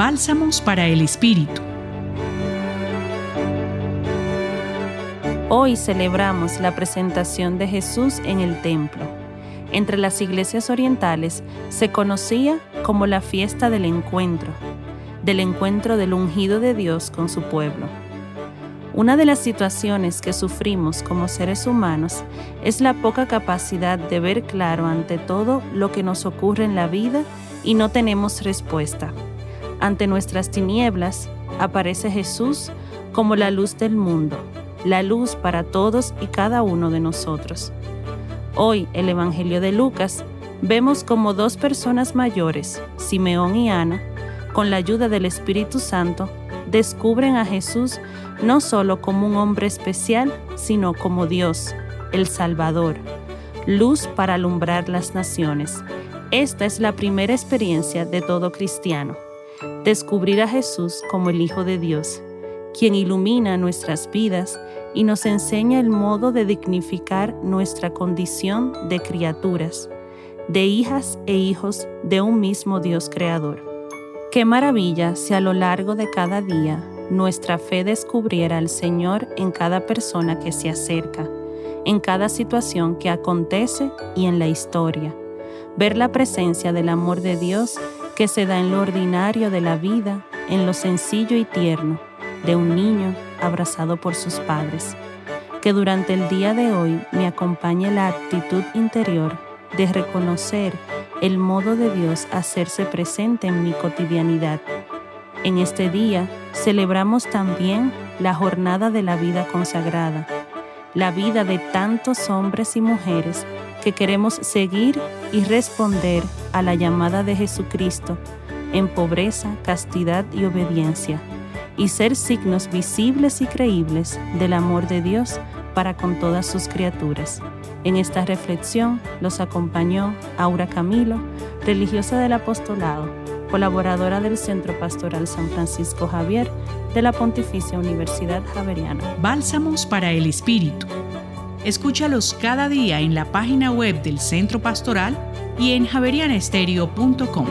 Bálsamos para el Espíritu. Hoy celebramos la presentación de Jesús en el templo. Entre las iglesias orientales se conocía como la fiesta del encuentro, del encuentro del ungido de Dios con su pueblo. Una de las situaciones que sufrimos como seres humanos es la poca capacidad de ver claro ante todo lo que nos ocurre en la vida y no tenemos respuesta. Ante nuestras tinieblas aparece Jesús como la luz del mundo, la luz para todos y cada uno de nosotros. Hoy, el Evangelio de Lucas, vemos como dos personas mayores, Simeón y Ana, con la ayuda del Espíritu Santo, descubren a Jesús no solo como un hombre especial, sino como Dios, el Salvador, luz para alumbrar las naciones. Esta es la primera experiencia de todo cristiano, descubrir a Jesús como el Hijo de Dios quien ilumina nuestras vidas y nos enseña el modo de dignificar nuestra condición de criaturas, de hijas e hijos de un mismo Dios creador. Qué maravilla si a lo largo de cada día nuestra fe descubriera al Señor en cada persona que se acerca, en cada situación que acontece y en la historia. Ver la presencia del amor de Dios que se da en lo ordinario de la vida, en lo sencillo y tierno de un niño abrazado por sus padres. Que durante el día de hoy me acompañe la actitud interior de reconocer el modo de Dios hacerse presente en mi cotidianidad. En este día celebramos también la jornada de la vida consagrada, la vida de tantos hombres y mujeres que queremos seguir y responder a la llamada de Jesucristo en pobreza, castidad y obediencia y ser signos visibles y creíbles del amor de Dios para con todas sus criaturas. En esta reflexión los acompañó Aura Camilo, religiosa del apostolado, colaboradora del Centro Pastoral San Francisco Javier de la Pontificia Universidad Javeriana. Bálsamos para el Espíritu. Escúchalos cada día en la página web del Centro Pastoral y en javerianestereo.com.